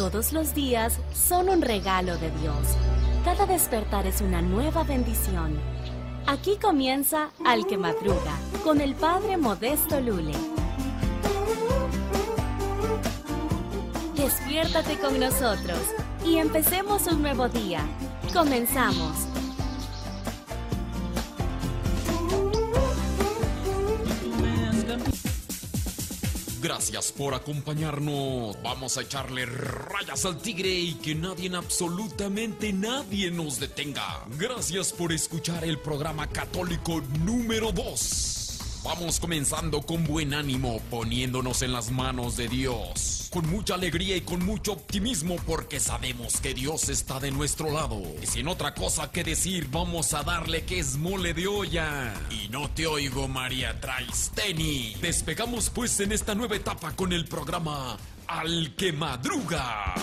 Todos los días son un regalo de Dios. Cada despertar es una nueva bendición. Aquí comienza Al que Madruga con el Padre Modesto Lule. Despiértate con nosotros y empecemos un nuevo día. Comenzamos. Gracias por acompañarnos. Vamos a echarle rayas al tigre y que nadie, absolutamente nadie nos detenga. Gracias por escuchar el programa católico número 2. Vamos comenzando con buen ánimo, poniéndonos en las manos de Dios. Con mucha alegría y con mucho optimismo porque sabemos que Dios está de nuestro lado. Y sin otra cosa que decir, vamos a darle que es mole de olla. Y no te oigo, María Traisteni. Despegamos pues en esta nueva etapa con el programa Al que Madruga.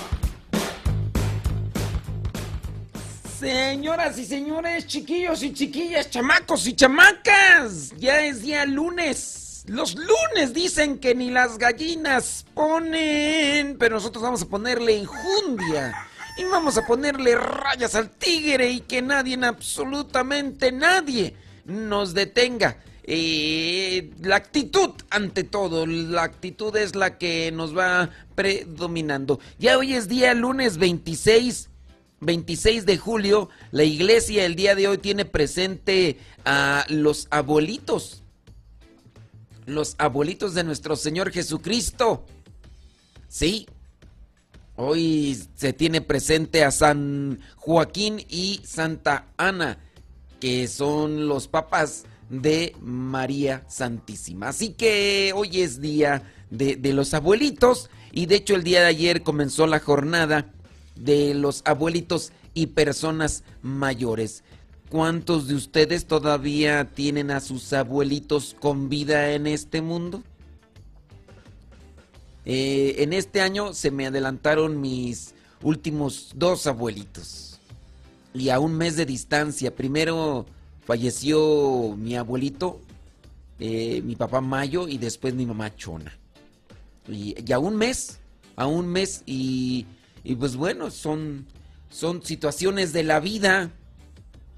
Señoras y señores, chiquillos y chiquillas, chamacos y chamacas, ya es día lunes. Los lunes dicen que ni las gallinas ponen, pero nosotros vamos a ponerle injundia y vamos a ponerle rayas al tigre y que nadie, absolutamente nadie, nos detenga. Eh, la actitud ante todo, la actitud es la que nos va predominando. Ya hoy es día lunes 26 26 de julio, la iglesia el día de hoy tiene presente a los abuelitos. Los abuelitos de nuestro Señor Jesucristo. Sí. Hoy se tiene presente a San Joaquín y Santa Ana, que son los papás de María Santísima. Así que hoy es día de, los abuelitos y de hecho el día de ayer comenzó la jornada de los abuelitos y personas mayores. ¿Cuántos de ustedes todavía tienen a sus abuelitos con vida en este mundo? Eh, en este año se me adelantaron mis últimos dos abuelitos. Y a un mes de distancia. Primero falleció mi abuelito, eh, mi papá Mayo, y después mi mamá Chona. Y, y a un mes, a un mes, y y pues bueno, son, son situaciones de la vida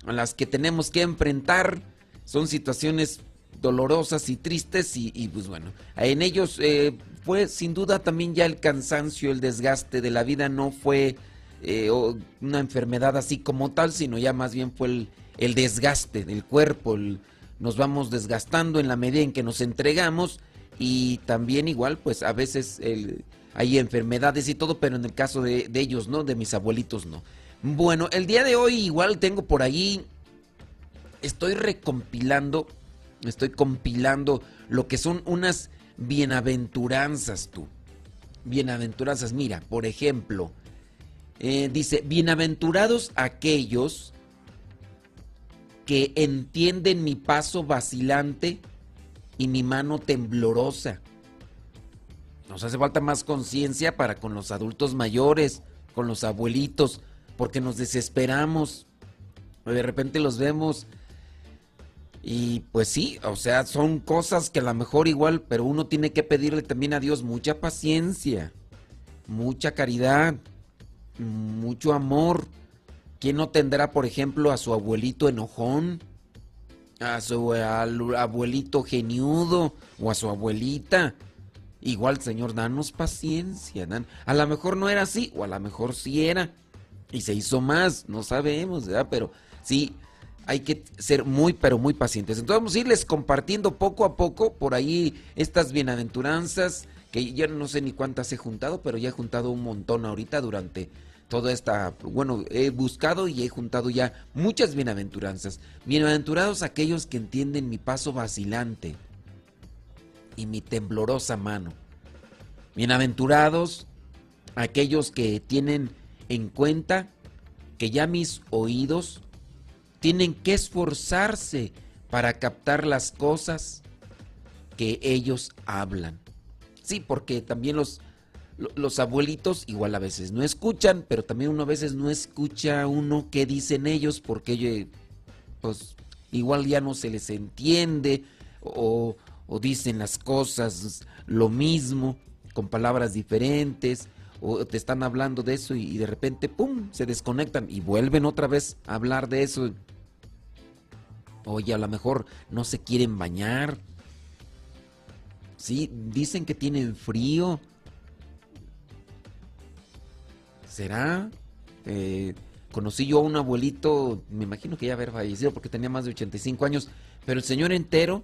a las que tenemos que enfrentar. Son situaciones dolorosas y tristes y, pues bueno, en ellos eh, fue sin duda también ya el cansancio, el desgaste de la vida, no fue eh, una enfermedad así como tal, sino ya más bien fue el, el desgaste del cuerpo, nos vamos desgastando en la medida en que nos entregamos y también igual pues a veces el hay enfermedades y todo, pero en el caso de, ellos no, de mis abuelitos no. Bueno, el día de hoy igual tengo por ahí, estoy recompilando, estoy compilando lo que son unas bienaventuranzas tú. Bienaventuranzas, mira, por ejemplo, eh, dice, bienaventurados aquellos que entienden mi paso vacilante y mi mano temblorosa nos hace falta más conciencia para con los adultos mayores, con los abuelitos, porque nos desesperamos. De repente los vemos y pues sí, o sea, son cosas que a lo mejor igual, pero uno tiene que pedirle también a Dios mucha paciencia, mucha caridad, mucho amor. ¿Quién no tendrá, por ejemplo, a su abuelito enojón? A su abuelito geniudo o a su abuelita Igual, Señor, danos paciencia. Dan. A lo mejor no era así, o a lo mejor sí era. Y se hizo más, no sabemos, ¿verdad? Pero sí, hay que ser muy, pero muy pacientes. Entonces vamos a irles compartiendo poco a poco por ahí estas bienaventuranzas, que ya no sé ni cuántas he juntado, pero ya he juntado un montón ahorita durante toda esta, bueno, he buscado y he juntado ya muchas bienaventuranzas. Bienaventurados aquellos que entienden mi paso vacilante y mi temblorosa mano. Bienaventurados aquellos que tienen en cuenta que ya mis oídos tienen que esforzarse para captar las cosas que ellos hablan. Sí, porque también los, los abuelitos igual a veces no escuchan, pero también uno a veces no escucha uno qué dicen ellos porque pues igual ya no se les entiende o, o dicen las cosas lo mismo, con palabras diferentes, o te están hablando de eso y, de repente, ¡pum!, se desconectan y vuelven otra vez a hablar de eso. Oye, a lo mejor no se quieren bañar. Sí, dicen que tienen frío. ¿Será? Eh, conocí yo a un abuelito, me imagino que ya haber fallecido porque tenía más de 85 años, pero el señor entero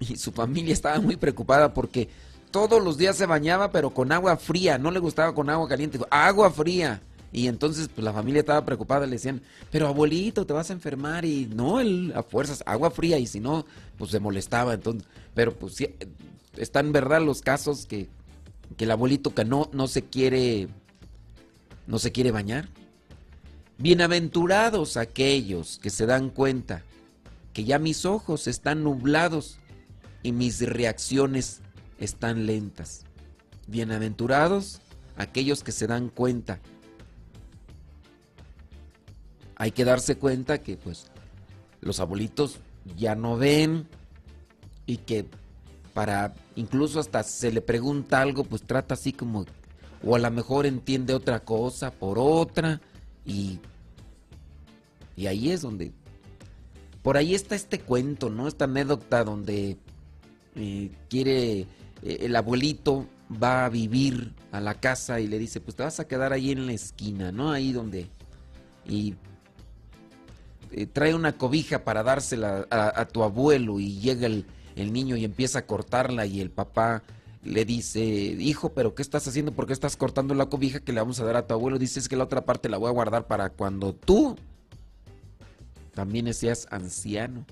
y su familia estaba muy preocupada porque todos los días se bañaba, pero con agua fría, no le gustaba con agua caliente, agua fría. Y entonces pues, la familia estaba preocupada, le decían, pero abuelito, te vas a enfermar y no, él a fuerzas, agua fría y si no, pues se molestaba. Entonces, pero pues sí, están verdad los casos que, que el abuelito que no, no se quiere, no se quiere bañar. Bienaventurados aquellos que se dan cuenta que ya mis ojos están nublados y mis reacciones están lentas. Bienaventurados aquellos que se dan cuenta. Hay que darse cuenta que pues los abuelitos ya no ven y que para incluso hasta se le pregunta algo pues trata así como o a lo mejor entiende otra cosa por otra y y ahí es donde por ahí está este cuento, ¿no? Esta anécdota donde eh, quiere, el abuelito va a vivir a la casa y le dice, pues te vas a quedar ahí en la esquina, ¿no? Ahí donde... Y eh, trae una cobija para dársela a, tu abuelo y llega el, el, niño y empieza a cortarla y el papá le dice, hijo, pero ¿qué estás haciendo? ¿Por qué estás cortando la cobija que le vamos a dar a tu abuelo? Dices que la otra parte la voy a guardar para cuando tú también seas anciano.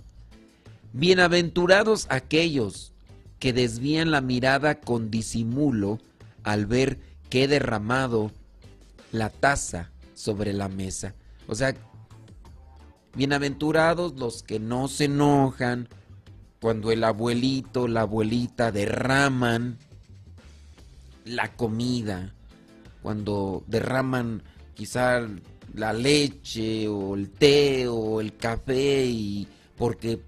Bienaventurados aquellos que desvían la mirada con disimulo al ver que he derramado la taza sobre la mesa. O sea, bienaventurados los que no se enojan cuando el abuelito, la abuelita derraman la comida, cuando derraman quizá la leche o el té o el café y porque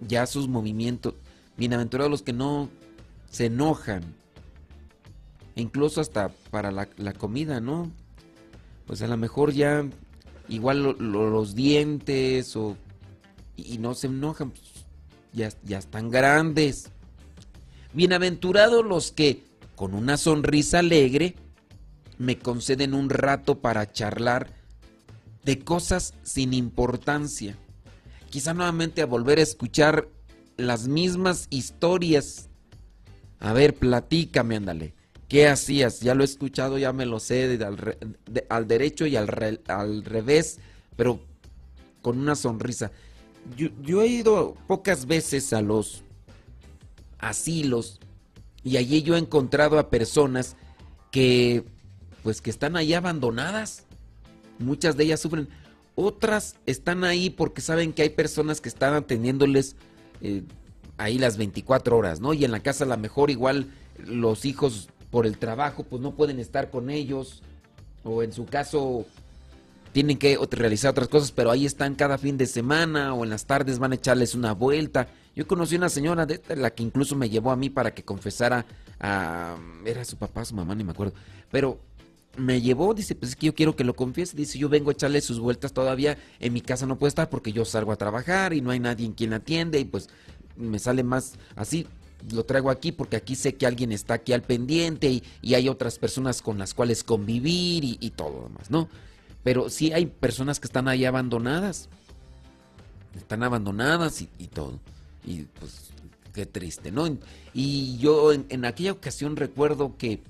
ya sus movimientos, bienaventurados los que no se enojan, incluso hasta para la, comida, ¿no? Pues a lo mejor ya igual los dientes o y no se enojan, pues ya, ya están grandes. Bienaventurados los que con una sonrisa alegre me conceden un rato para charlar de cosas sin importancia. Quizá nuevamente a volver a escuchar las mismas historias. A ver, platícame, ándale. ¿Qué hacías? Ya lo he escuchado, ya me lo sé al, derecho y al, al, revés, pero con una sonrisa. Yo, yo, he ido pocas veces a los asilos y allí yo he encontrado a personas que pues que están ahí abandonadas Muchas de ellas sufren. Otras están ahí porque saben que hay personas que están atendiéndoles eh, ahí las 24 horas, ¿no? Y en la casa a lo mejor igual los hijos por el trabajo pues no pueden estar con ellos o en su caso tienen que realizar otras cosas, pero ahí están cada fin de semana o en las tardes van a echarles una vuelta. Yo conocí una señora de la que incluso me llevó a mí para que confesara a era su papá, su mamá, ni me acuerdo, pero me llevó, dice, pues es que yo quiero que lo confiese, dice, yo vengo a echarle sus vueltas todavía, en mi casa no puede estar porque yo salgo a trabajar y no hay nadie en quien atiende y pues me sale más así, lo traigo aquí porque aquí sé que alguien está aquí al pendiente y, hay otras personas con las cuales convivir y, todo lo demás, ¿no? Pero sí hay personas que están ahí abandonadas, están abandonadas y, todo, y pues qué triste, ¿no? Y yo en aquella ocasión recuerdo que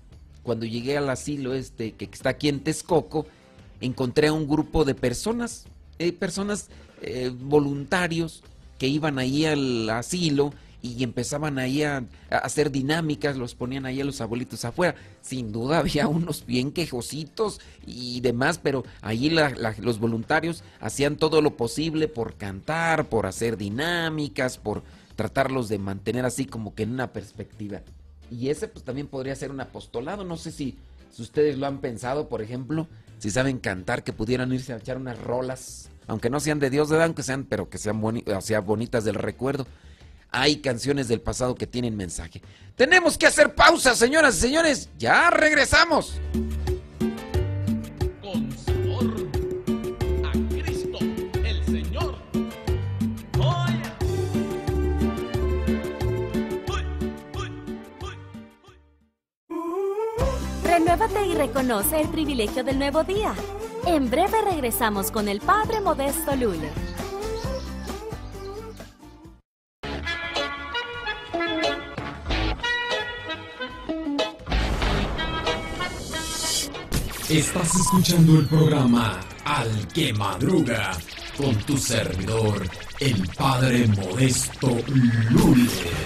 cuando llegué al asilo este que está aquí en Texcoco, encontré a un grupo de personas, eh, personas eh, voluntarios que iban ahí al asilo y empezaban ahí a, hacer dinámicas, los ponían ahí a los abuelitos afuera. Sin duda había unos bien quejositos y demás, pero ahí los voluntarios hacían todo lo posible por cantar, por hacer dinámicas, por tratarlos de mantener así como que en una perspectiva. Y ese pues también podría ser un apostolado. No sé si, si ustedes lo han pensado, por ejemplo, si saben cantar, que pudieran irse a echar unas rolas, aunque no sean de Dios, de aunque sean, pero que sean, bonitas del recuerdo. hay canciones del pasado que tienen mensaje. Tenemos que hacer pausa, señoras y señores. Ya regresamos. Renuévate y reconoce el privilegio del nuevo día. En breve regresamos con el Padre Modesto Lule. Estás escuchando el programa Al que Madruga con tu servidor, el Padre Modesto Lule.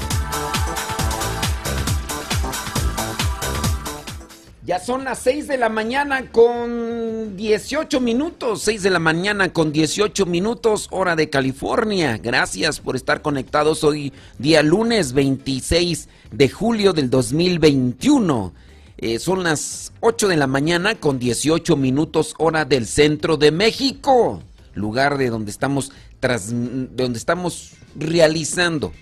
Ya son las 6 de la mañana con 18 minutos. 6 de la mañana con 18 minutos, hora de California. Gracias por estar conectados hoy, día lunes 26 de julio del 2021. Eh, son las 8 de la mañana con 18 minutos, hora del centro de México. Lugar de donde estamos, tras, de donde estamos realizando.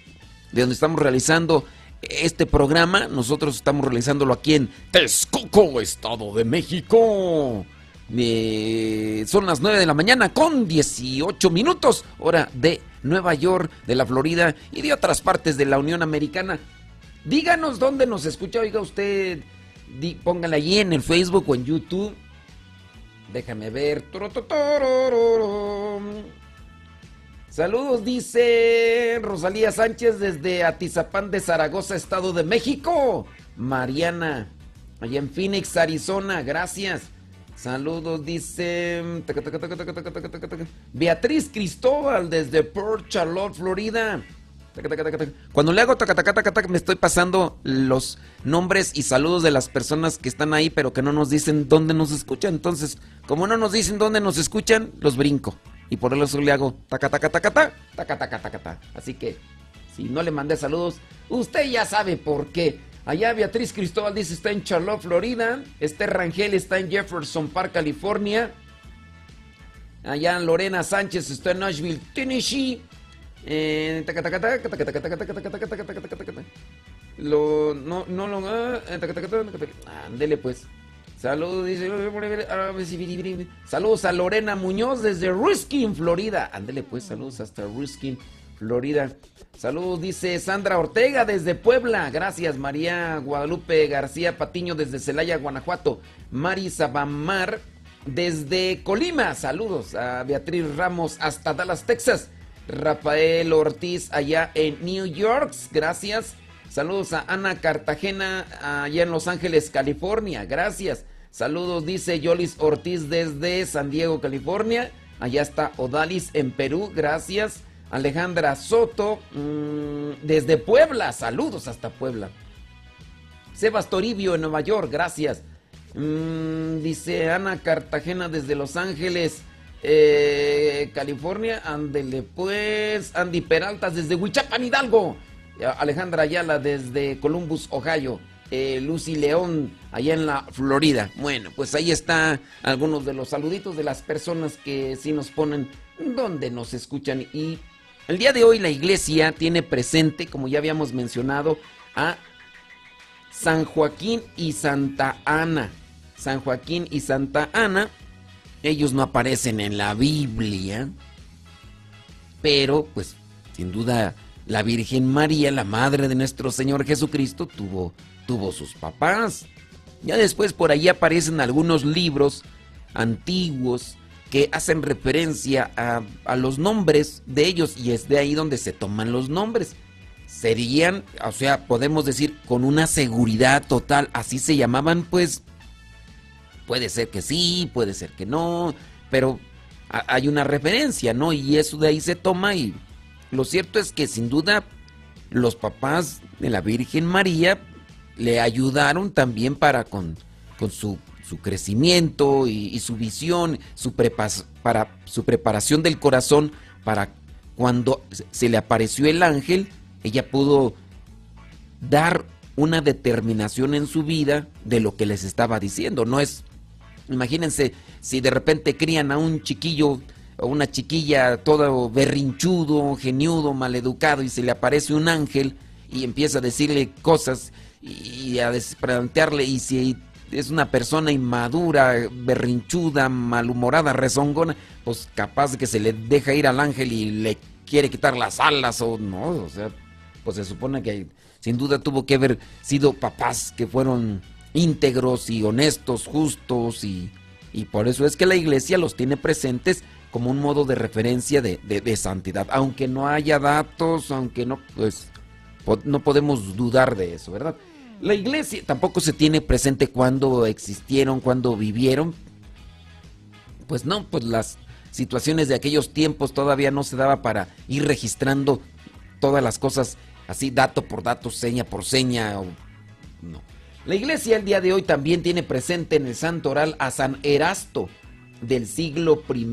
De donde estamos realizando este programa nosotros estamos realizándolo aquí en Texcoco, Estado de México. Eh, son las 9 de la mañana con 18 minutos, hora de Nueva York, de la Florida y de otras partes de la Unión Americana. Díganos dónde nos escucha, oiga usted, póngale allí en el Facebook o en YouTube. Déjame ver. Saludos, dice Rosalía Sánchez desde Atizapán de Zaragoza, Estado de México. Mariana, allá en Phoenix, Arizona, gracias. Saludos, dice Beatriz Cristóbal desde Port Charlotte, Florida. Cuando le hago me estoy pasando los nombres y saludos de las personas que están ahí, pero que no nos dicen dónde nos escuchan. Entonces, como no nos dicen dónde nos escuchan, los brinco y por eso le hago taca, taca, taca, taca. Así que, si no le mandé saludos, usted ya sabe por qué. Allá Beatriz Cristóbal dice está en Charlotte, Florida. Esther Rangel está en Jefferson Park, California. Allá Lorena Sánchez está en Nashville, Tennessee. Eh, lo, no, no lo. Ándele, ah, pues. Saludos, dice. Saludos a Lorena Muñoz desde Ruskin, Florida. Ándele pues, saludos hasta Ruskin, Florida. Saludos, dice Sandra Ortega desde Puebla. Gracias, María Guadalupe García Patiño desde Celaya, Guanajuato. Mari Sabamar desde Colima. Saludos a Beatriz Ramos hasta Dallas, Texas. Rafael Ortiz allá en New York. Gracias. Saludos a Ana Cartagena allá en Los Ángeles, California. Gracias. Saludos, dice Yolis Ortiz desde San Diego, California. Allá está Odalis en Perú. Gracias. Alejandra Soto mm, desde Puebla. Saludos hasta Puebla. Sebas Toribio en Nueva York. Gracias. Mm, dice Ana Cartagena desde Los Ángeles. Eh, California, ándele pues. Andy Peraltas desde Huichapan, Hidalgo. Alejandra Ayala desde Columbus, Ohio. Eh, Lucy León allá en la Florida. Bueno, pues ahí está algunos de los saluditos de las personas que sí nos ponen donde nos escuchan. Y el día de hoy la iglesia tiene presente, como ya habíamos mencionado, a San Joaquín y Santa Ana. San Joaquín y Santa Ana, ellos no aparecen en la Biblia, pero pues sin duda la Virgen María, la madre de nuestro Señor Jesucristo, tuvo, tuvo sus papás. Ya después por ahí aparecen algunos libros antiguos que hacen referencia a, a, los nombres de ellos y es de ahí donde se toman los nombres. Serían, o sea, podemos decir con una seguridad total, así se llamaban pues puede ser que sí, puede ser que no, pero hay una referencia, ¿no? Y eso de ahí se toma y lo cierto es que sin duda los papás de la Virgen María le ayudaron también para con, con su, su, crecimiento y, su visión, su, para, su preparación del corazón para cuando se le apareció el ángel, ella pudo dar una determinación en su vida de lo que les estaba diciendo. No es, imagínense, si de repente crían a un chiquillo una chiquilla todo berrinchudo, geniudo, maleducado y se le aparece un ángel y empieza a decirle cosas y a plantearle y si es una persona inmadura, berrinchuda, malhumorada, rezongona, pues capaz que se le deja ir al ángel y le quiere quitar las alas o no, o sea, pues se supone que sin duda tuvo que haber sido papás que fueron íntegros y honestos, justos y, y por eso es que la iglesia los tiene presentes como un modo de referencia de, de, santidad. Aunque no haya datos, aunque no, pues no podemos dudar de eso, ¿verdad? La iglesia tampoco se tiene presente cuando existieron, cuando vivieron. Pues no, pues las situaciones de aquellos tiempos todavía no se daba para ir registrando todas las cosas así, dato por dato, seña por seña. O, no. La iglesia el día de hoy también tiene presente en el santo oral a San Erasto del siglo I.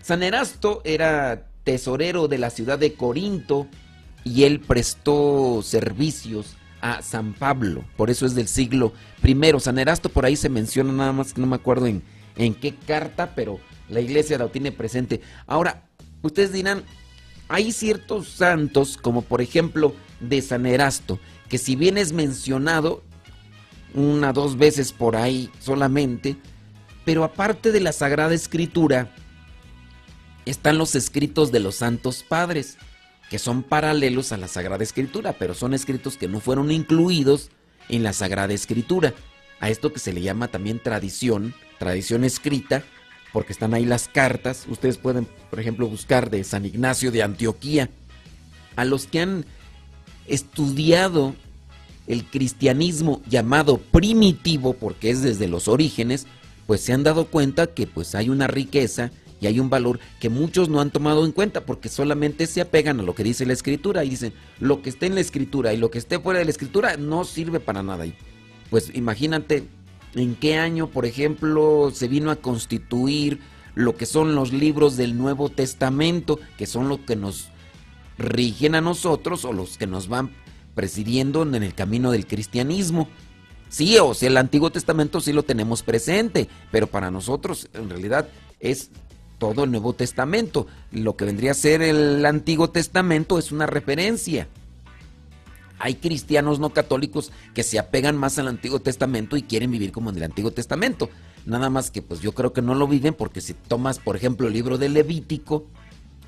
San Erasto era tesorero de la ciudad de Corinto y él prestó servicios a San Pablo, por eso es del siglo I. San Erasto por ahí se menciona nada más que no me acuerdo en, en qué carta, pero la iglesia lo tiene presente. Ahora, ustedes dirán, hay ciertos santos, como por ejemplo de San Erasto, que si bien es mencionado una dos veces por ahí solamente, pero aparte de la Sagrada Escritura, están los escritos de los santos padres, que son paralelos a la Sagrada Escritura, pero son escritos que no fueron incluidos en la Sagrada Escritura. A esto que se le llama también tradición, tradición escrita, porque están ahí las cartas. Ustedes pueden, por ejemplo, buscar de San Ignacio de Antioquía. A los que han estudiado el cristianismo llamado primitivo, porque es desde los orígenes, pues se han dado cuenta que pues hay una riqueza y hay un valor que muchos no han tomado en cuenta porque solamente se apegan a lo que dice la escritura y dicen lo que esté en la escritura y lo que esté fuera de la escritura no sirve para nada. Y pues imagínate en qué año, por ejemplo, se vino a constituir lo que son los libros del Nuevo Testamento, que son los que nos rigen a nosotros o los que nos van presidiendo en el camino del cristianismo. Sí, o sea, el Antiguo Testamento sí lo tenemos presente, pero para nosotros en realidad es todo el Nuevo Testamento. Lo que vendría a ser el Antiguo Testamento es una referencia. Hay cristianos no católicos que se apegan más al Antiguo Testamento y quieren vivir como en el Antiguo Testamento. Nada más que pues yo creo que no lo viven porque si tomas por ejemplo el libro de Levítico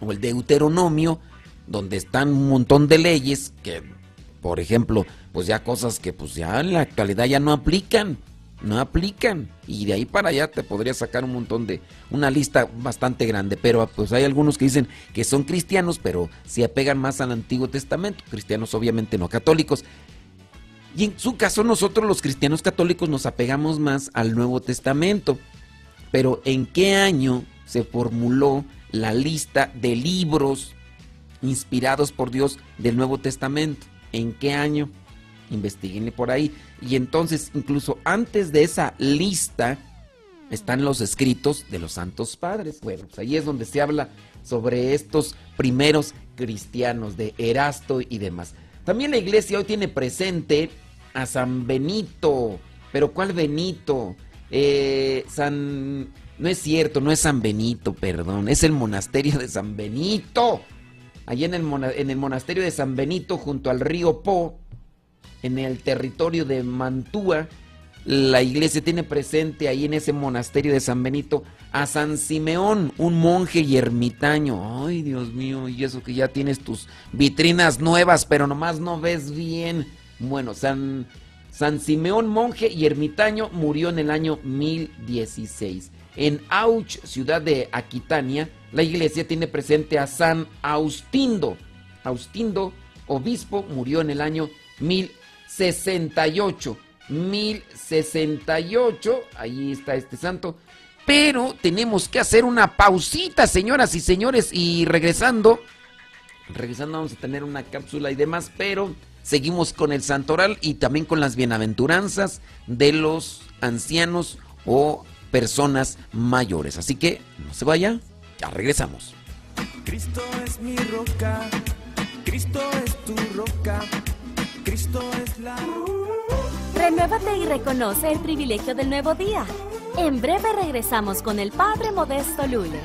o el Deuteronomio, donde están un montón de leyes que por ejemplo, pues ya cosas que pues ya en la actualidad ya no aplican, no aplican. Y de ahí para allá te podría sacar un montón de, una lista bastante grande, pero pues hay algunos que dicen que son cristianos, pero se apegan más al Antiguo Testamento, cristianos obviamente no católicos. Y en su caso nosotros los cristianos católicos nos apegamos más al Nuevo Testamento. Pero ¿en qué año se formuló la lista de libros inspirados por Dios del Nuevo Testamento? En qué año, investiguenle por ahí. Y entonces, incluso antes de esa lista, están los escritos de los santos padres. Bueno, pues ahí es donde se habla sobre estos primeros cristianos de Erasto y demás. También la iglesia hoy tiene presente a San Benito. Pero ¿cuál Benito? Eh, San... No es cierto, no es San Benito, perdón. Es el monasterio de San Benito allí en el, monasterio de San Benito, junto al río Po, en el territorio de Mantua, la iglesia tiene presente ahí en ese monasterio de San Benito a San Simeón, un monje y ermitaño. Ay, Dios mío, y eso que ya tienes tus vitrinas nuevas, pero nomás no ves bien. Bueno, San, San Simeón, monje y ermitaño, murió en el año 1016. En Auch, ciudad de Aquitania, la iglesia tiene presente a San Austindo. Austindo, obispo, murió en el año 1068. 1068. Ahí está este santo. Pero tenemos que hacer una pausita, señoras y señores. Y regresando, regresando vamos a tener una cápsula y demás, pero seguimos con el santoral y también con las bienaventuranzas de los ancianos o personas mayores. Así que no se vaya, ya regresamos. Cristo es mi roca, Cristo es tu roca, Cristo es la Renuévate y reconoce el privilegio del nuevo día. En breve regresamos con el Padre Modesto Lule.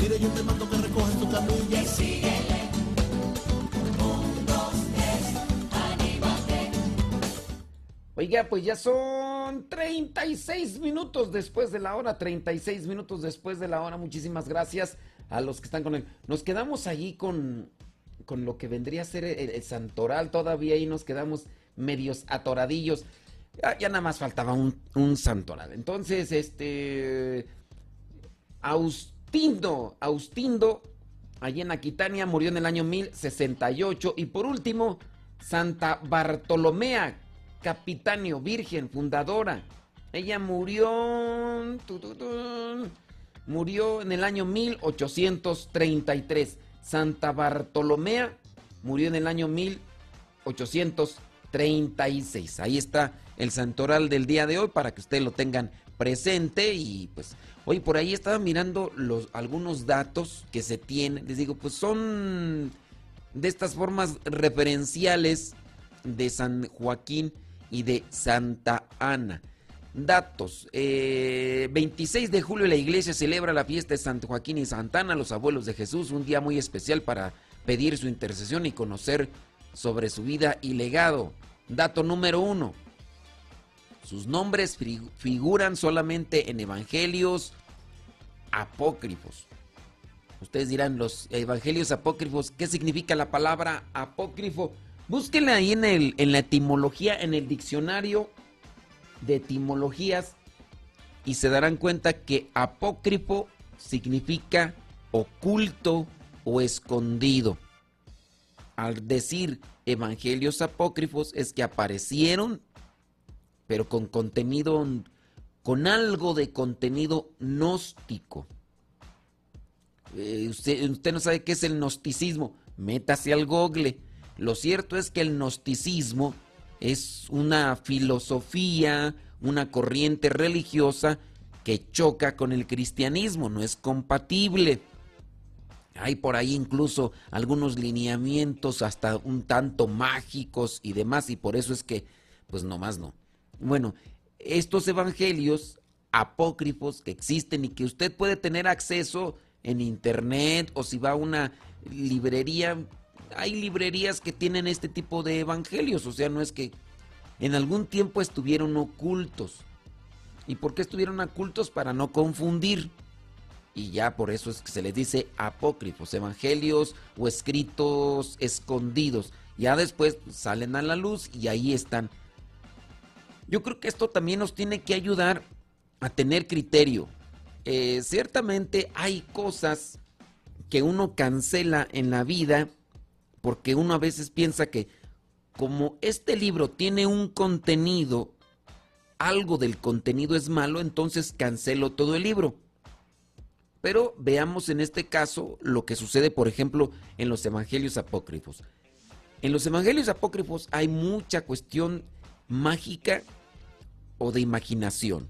Mire, yo te mando que recojas tu camilla y síguele. Oiga, pues ya son 36 minutos después de la hora, 36 minutos después de la hora. Muchísimas gracias a los que están con él. Nos quedamos allí con, con lo que vendría a ser el, santoral todavía y nos quedamos medios atoradillos. Ya, nada más faltaba un, un, santoral. Entonces, este... Austindo, Austindo, allí en Aquitania, murió en el año 1068. Y por último, Santa Bartolomea, Capitanio, virgen, fundadora. Ella murió. murió en el año 1833. Santa Bartolomea murió en el año 1836. Ahí está el santoral del día de hoy para que ustedes lo tengan presente y pues hoy por ahí estaba mirando los algunos datos que se tienen, les digo, pues son de estas formas referenciales de San Joaquín y de Santa Ana. Datos. 26 eh, de julio la iglesia celebra la fiesta de San Joaquín y Santa Ana, los abuelos de Jesús, un día muy especial para pedir su intercesión y conocer sobre su vida y legado. Dato número uno. Sus nombres figuran solamente en evangelios apócrifos. Ustedes dirán, los evangelios apócrifos, ¿qué significa la palabra apócrifo? Búsquenla ahí en, la etimología, en el diccionario de etimologías y se darán cuenta que apócrifo significa oculto o escondido. Al decir evangelios apócrifos es que aparecieron, pero con contenido, con algo de contenido gnóstico. Eh, usted, usted no sabe qué es el gnosticismo, métase al google lo cierto es que el gnosticismo es una filosofía, una corriente religiosa que choca con el cristianismo, no es compatible. Hay por ahí incluso algunos lineamientos hasta un tanto mágicos y demás, y por eso es que, pues nomás no. Bueno, estos evangelios apócrifos que existen y que usted puede tener acceso en internet o si va a una librería, hay librerías que tienen este tipo de evangelios, o sea, no es que en algún tiempo estuvieron ocultos. ¿Y por qué estuvieron ocultos? Para no confundir. Y ya por eso es que se les dice apócrifos, evangelios o escritos escondidos. Ya después salen a la luz y ahí están. Yo creo que esto también nos tiene que ayudar a tener criterio. Eh, ciertamente hay cosas que uno cancela en la vida porque uno a veces piensa que como este libro tiene un contenido, algo del contenido es malo, entonces cancelo todo el libro. Pero veamos en este caso lo que sucede, por ejemplo, en los evangelios apócrifos. En los evangelios apócrifos hay mucha cuestión mágica o de imaginación,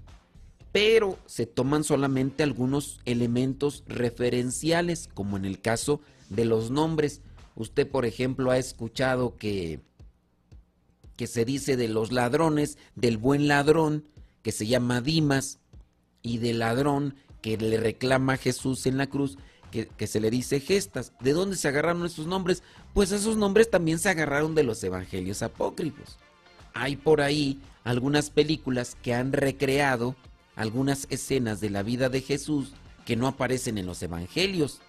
pero se toman solamente algunos elementos referenciales, como en el caso de los nombres. Usted, por ejemplo, ha escuchado que, que se dice de los ladrones, del buen ladrón, que se llama Dimas, y del ladrón que le reclama a Jesús en la cruz, que, que, se le dice gestas. ¿De dónde se agarraron esos nombres? Pues esos nombres también se agarraron de los evangelios apócrifos. Hay por ahí algunas películas que han recreado algunas escenas de la vida de Jesús que no aparecen en los evangelios.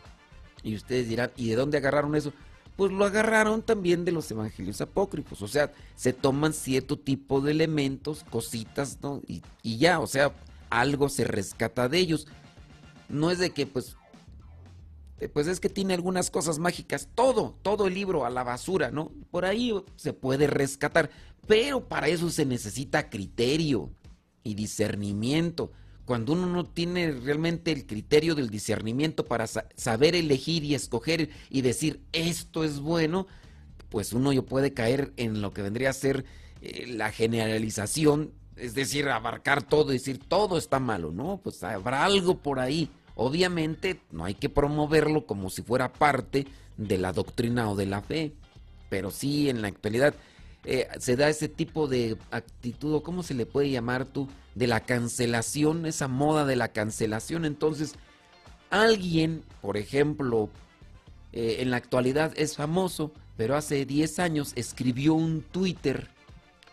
Y ustedes dirán, ¿y de dónde agarraron eso? Pues lo agarraron también de los evangelios apócrifos. O sea, se toman cierto tipo de elementos, cositas, ¿no? Y, y, ya, o sea, algo se rescata de ellos. No es de que, pues, este, pues es que tiene algunas cosas mágicas. Todo, todo el libro a la basura, ¿no? Por ahí se puede rescatar, pero para eso se necesita criterio y discernimiento. Cuando uno no tiene realmente el criterio del discernimiento para saber elegir y escoger y decir esto es bueno, pues uno yo puede caer en lo que vendría a ser eh, la generalización, es decir, abarcar todo y decir todo está malo, ¿no? Pues habrá algo por ahí Obviamente no hay que promoverlo como si fuera parte de la doctrina o de la fe, pero sí en la actualidad eh, se da ese tipo de actitud, o cómo se le puede llamar tú, de la cancelación, esa moda de la cancelación. Entonces, alguien, por ejemplo, eh, en la actualidad es famoso, pero hace 10 años escribió un Twitter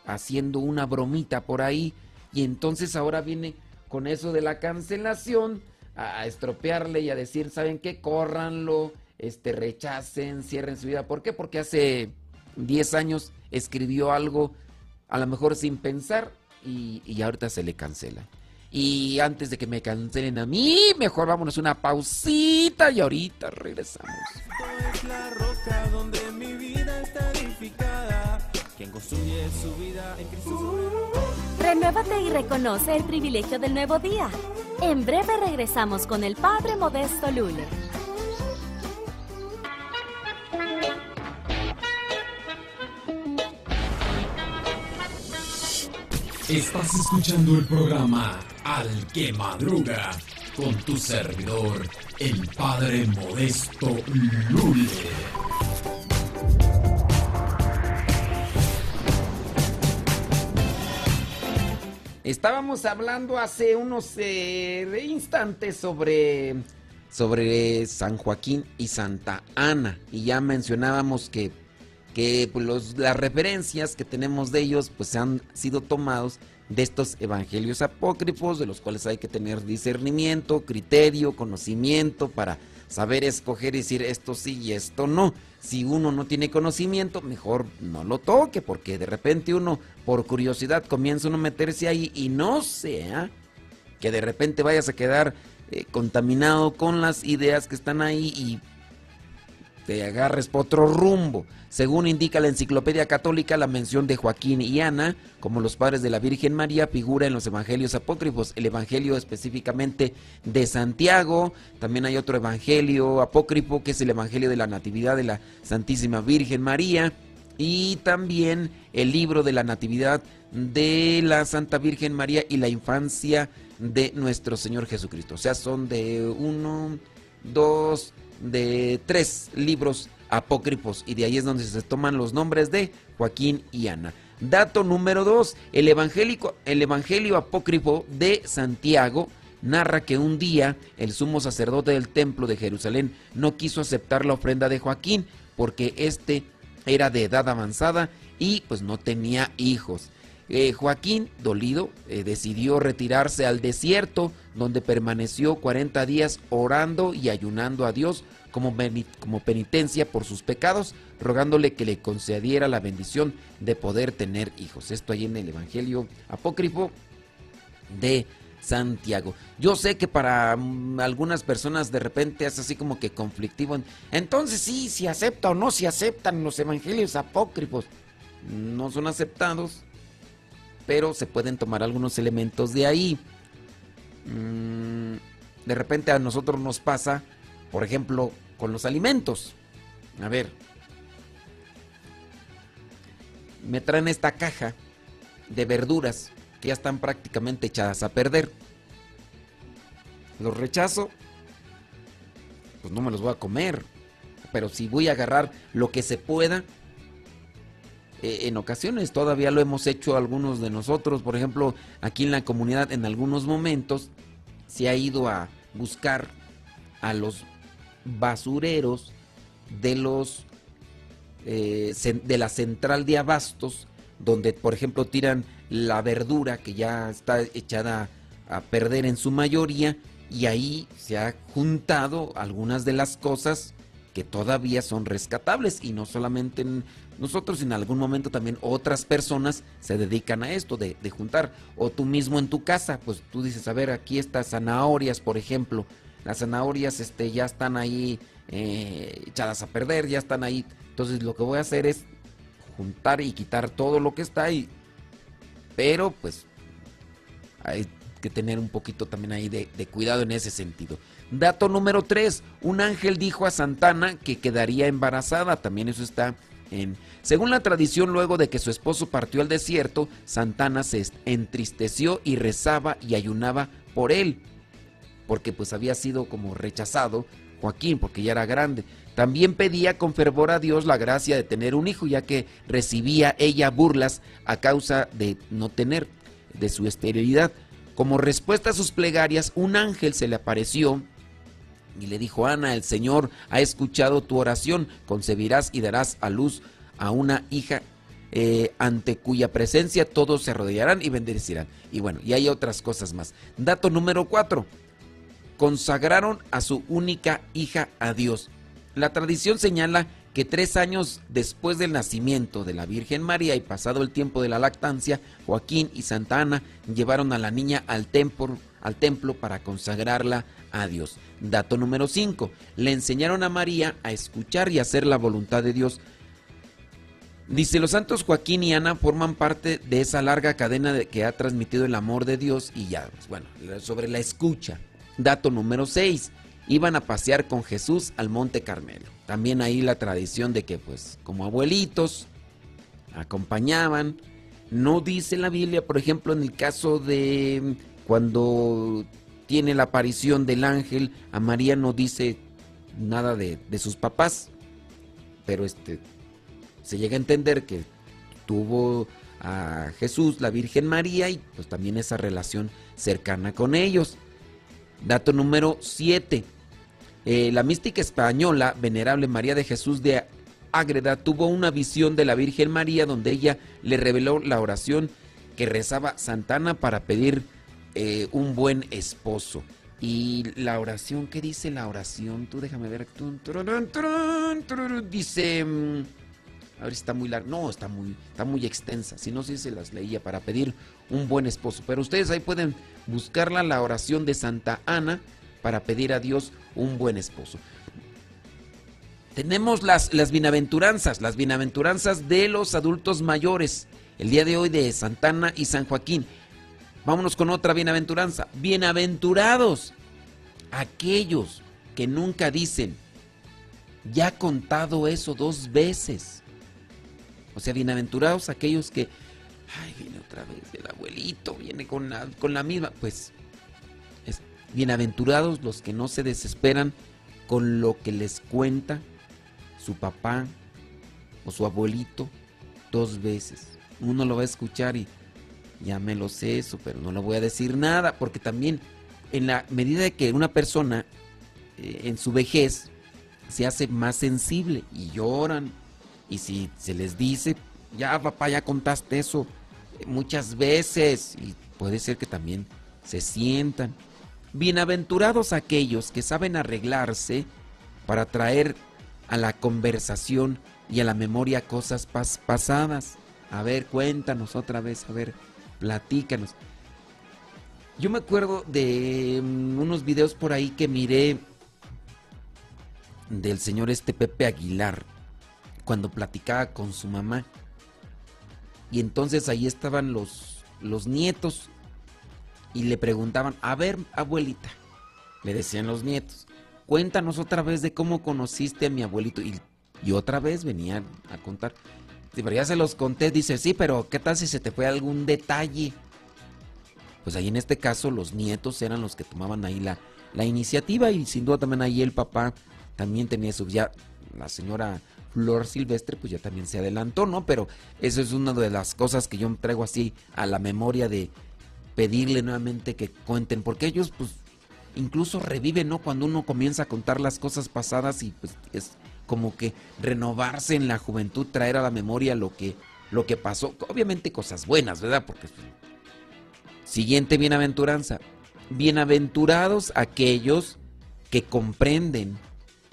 haciendo una bromita por ahí, y entonces ahora viene con eso de la cancelación a, estropearle y a decir, ¿saben qué? Córranlo, este, rechacen, cierren su vida. ¿Por qué? Porque hace 10 años escribió algo, a lo mejor sin pensar, y, y ahorita se le cancela. Y antes de que me cancelen a mí, mejor vámonos una pausita y ahorita regresamos. es la roca donde mi vida está edificada. Quien construye su vida en Cristo. Renuévate y reconoce el privilegio del nuevo día. En breve regresamos con el Padre Modesto Lule. Estás escuchando el programa Al que Madruga con tu servidor, el Padre Modesto Lule. Estábamos hablando hace unos eh, instantes sobre, sobre San Joaquín y Santa Ana y ya mencionábamos que, que pues, las referencias que tenemos de ellos pues han sido tomados de estos evangelios apócrifos de los cuales hay que tener discernimiento, criterio, conocimiento para saber escoger y decir esto sí y esto no. Si uno no tiene conocimiento, mejor no lo toque, porque de repente uno, por curiosidad, comienza a meterse ahí y no sea que de repente vayas a quedar eh, contaminado con las ideas que están ahí y te agarres por otro rumbo. Según indica la Enciclopedia Católica, la mención de Joaquín y Ana como los padres de la Virgen María figura en los evangelios apócrifos. El evangelio específicamente de Santiago, también hay otro evangelio apócrifo que es el evangelio de la Natividad de la Santísima Virgen María y también el libro de la Natividad de la Santa Virgen María y la infancia de nuestro Señor Jesucristo. O sea, son de uno, dos, de tres libros apócrifos y de ahí es donde se toman los nombres de Joaquín y Ana. Dato número dos, el, evangélico, el Evangelio apócrifo de Santiago narra que un día el sumo sacerdote del templo de Jerusalén no quiso aceptar la ofrenda de Joaquín porque éste era de edad avanzada y pues no tenía hijos. Eh, Joaquín, dolido, eh, decidió retirarse al desierto, donde permaneció 40 días orando y ayunando a Dios como, penitencia por sus pecados, rogándole que le concediera la bendición de poder tener hijos. Esto ahí en el Evangelio apócrifo de Santiago. Yo sé que para mm, algunas personas de repente es así como que conflictivo. Entonces sí, si acepta o no si aceptan los evangelios apócrifos. No son aceptados pero se pueden tomar algunos elementos de ahí. Mm, de repente a nosotros nos pasa, por ejemplo, con los alimentos. A ver, me traen esta caja de verduras que ya están prácticamente echadas a perder. Los rechazo, pues no me los voy a comer. Pero si voy a agarrar lo que se pueda, eh, en ocasiones. Todavía lo hemos hecho algunos de nosotros, por ejemplo, aquí en la comunidad en algunos momentos se ha ido a buscar a los basureros de los eh, de la central de abastos donde por ejemplo tiran la verdura que ya está echada a perder en su mayoría y ahí se ha juntado algunas de las cosas que todavía son rescatables y no solamente en nosotros, en algún momento también otras personas se dedican a esto de, juntar. O tú mismo en tu casa, pues tú dices, a ver, aquí estas zanahorias, por ejemplo. Las zanahorias este, ya están ahí eh, echadas a perder, ya están ahí. Entonces lo que voy a hacer es juntar y quitar todo lo que está ahí. Pero pues hay que tener un poquito también ahí de, de cuidado en ese sentido. Dato número 3. Un ángel dijo a Santana que quedaría embarazada. También eso está en... Según la tradición, luego de que su esposo partió al desierto, Santana se entristeció y rezaba y ayunaba por él. Porque pues había sido como rechazado Joaquín, porque ya era grande. También pedía con fervor a Dios la gracia de tener un hijo, ya que recibía ella burlas a causa de no tener, de su esterilidad. Como respuesta a sus plegarias, un ángel se le apareció y le dijo, Ana, el Señor ha escuchado tu oración, concebirás y darás a luz a una hija eh, ante cuya presencia todos se arrodillarán y bendecirán. Y bueno, y hay otras cosas más. Dato número cuatro. Consagraron a su única hija a Dios. La tradición señala que tres años después del nacimiento de la Virgen María y pasado el tiempo de la lactancia, Joaquín y Santa Ana llevaron a la niña al templo, al templo para consagrarla a Dios. Dato número 5. Le enseñaron a María a escuchar y hacer la voluntad de Dios. Dice, los santos Joaquín y Ana forman parte de esa larga cadena de que ha transmitido el amor de Dios y ya, pues, bueno, sobre la escucha. Dato número 6. Iban a pasear con Jesús al Monte Carmelo. También ahí la tradición de que pues como abuelitos acompañaban. No dice la Biblia, por ejemplo, en el caso de cuando tiene la aparición del ángel, a María no dice nada de, sus papás, pero este se llega a entender que tuvo a Jesús, la Virgen María y pues también esa relación cercana con ellos. Dato número 7. Eh, la mística española, venerable María de Jesús de Ágreda, tuvo una visión de la Virgen María donde ella le reveló la oración que rezaba Santana para pedir eh, un buen esposo. Y la oración, ¿qué dice la oración? Tú déjame ver. Dice. Mm, a ver si está muy larga. No, está muy, está muy extensa. Si no, si se las leía para pedir un buen esposo. Pero ustedes ahí pueden buscarla, la oración de Santa Ana, para pedir a Dios un buen esposo. Tenemos las, las bienaventuranzas, las bienaventuranzas de los adultos mayores. El día de hoy de Santana y San Joaquín. Vámonos con otra bienaventuranza. Bienaventurados aquellos que nunca dicen, ya he contado eso dos veces. O sea, bienaventurados aquellos que, ay, viene otra vez el abuelito, viene con la, con la misma. Pues, es, bienaventurados los que no se desesperan con lo que les cuenta su papá o su abuelito dos veces. Uno lo va a escuchar y ya me lo sé eso, pero no le voy a decir nada, porque también en la medida de que una persona eh, en su vejez se hace más sensible y lloran, y si se les dice, ya papá, ya contaste eso eh, muchas veces, y puede ser que también se sientan. Bienaventurados aquellos que saben arreglarse para traer a la conversación y a la memoria cosas pasadas. A ver, cuéntanos otra vez, a ver, Platícanos. Yo me acuerdo de mm, unos videos por ahí que miré del señor este Pepe Aguilar cuando platicaba con su mamá. Y entonces ahí estaban los, los nietos y le preguntaban, a ver, abuelita, le decían los nietos, cuéntanos otra vez de cómo conociste a mi abuelito. Y, y otra vez venían a contar pero ya se los conté, dice, sí, pero ¿qué tal si se te fue algún detalle? Pues ahí en este caso los nietos eran los que tomaban ahí la, la iniciativa y sin duda también ahí el papá también tenía su, ya la señora Flor Silvestre pues ya también se adelantó, ¿no? Pero eso es una de las cosas que yo traigo así a la memoria de pedirle nuevamente que cuenten, porque ellos pues incluso reviven, ¿no? Cuando uno comienza a contar las cosas pasadas y pues es como que renovarse en la juventud, traer a la memoria lo que, lo que pasó. Obviamente cosas buenas, ¿verdad? Porque siguiente bienaventuranza. Bienaventurados aquellos que comprenden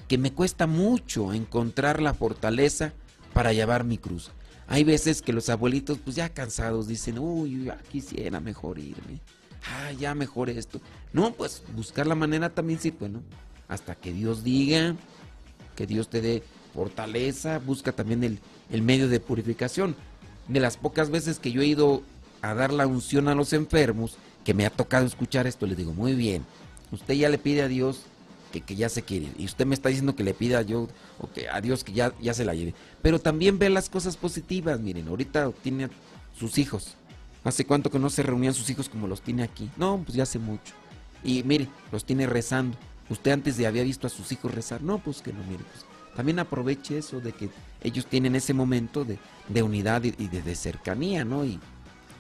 que me cuesta mucho encontrar la fortaleza para llevar mi cruz. Hay veces que los abuelitos, pues ya cansados, dicen, uy, ya quisiera mejor irme. Ah, ya mejor esto. No, pues buscar la manera también sí, bueno, hasta que Dios diga, que Dios te dé fortaleza, busca también el, el medio de purificación. De las pocas veces que yo he ido a dar la unción a los enfermos, que me ha tocado escuchar esto, le digo, muy bien, usted ya le pide a Dios que, que ya se quiere, y usted me está diciendo que le pida a, yo, o que a Dios que ya, ya se la lleve, pero también ve las cosas positivas, miren, ahorita tiene sus hijos, ¿hace cuánto que no se reunían sus hijos como los tiene aquí? No, pues ya hace mucho, y mire, los tiene rezando, usted antes de había visto a sus hijos rezar, no, pues que no, mire, pues también aproveche eso de que ellos tienen ese momento de, de unidad y, de, de cercanía, ¿no? Y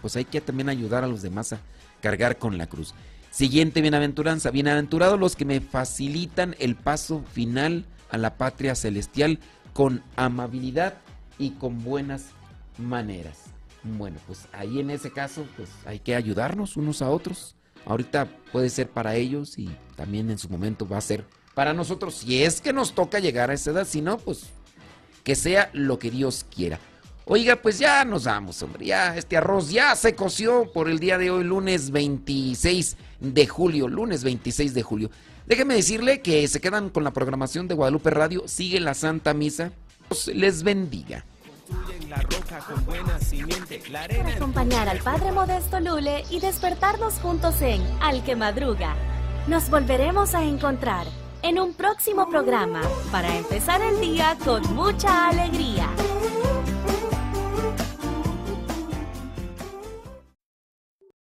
pues hay que también ayudar a los demás a cargar con la cruz. Siguiente bienaventuranza. Bienaventurados los que me facilitan el paso final a la patria celestial con amabilidad y con buenas maneras. Bueno, pues ahí en ese caso, pues hay que ayudarnos unos a otros. Ahorita puede ser para ellos y también en su momento va a ser para nosotros, si es que nos toca llegar a esa edad, si no, pues que sea lo que Dios quiera. Oiga, pues ya nos vamos, hombre. Ya este arroz ya se coció por el día de hoy, lunes 26 de julio. Lunes 26 de julio. Déjeme decirle que se quedan con la programación de Guadalupe Radio. Sigue la Santa Misa. Dios les bendiga. Para acompañar al Padre Modesto Lule y despertarnos juntos en Al que Madruga. Nos volveremos a encontrar en un próximo programa para empezar el día con mucha alegría.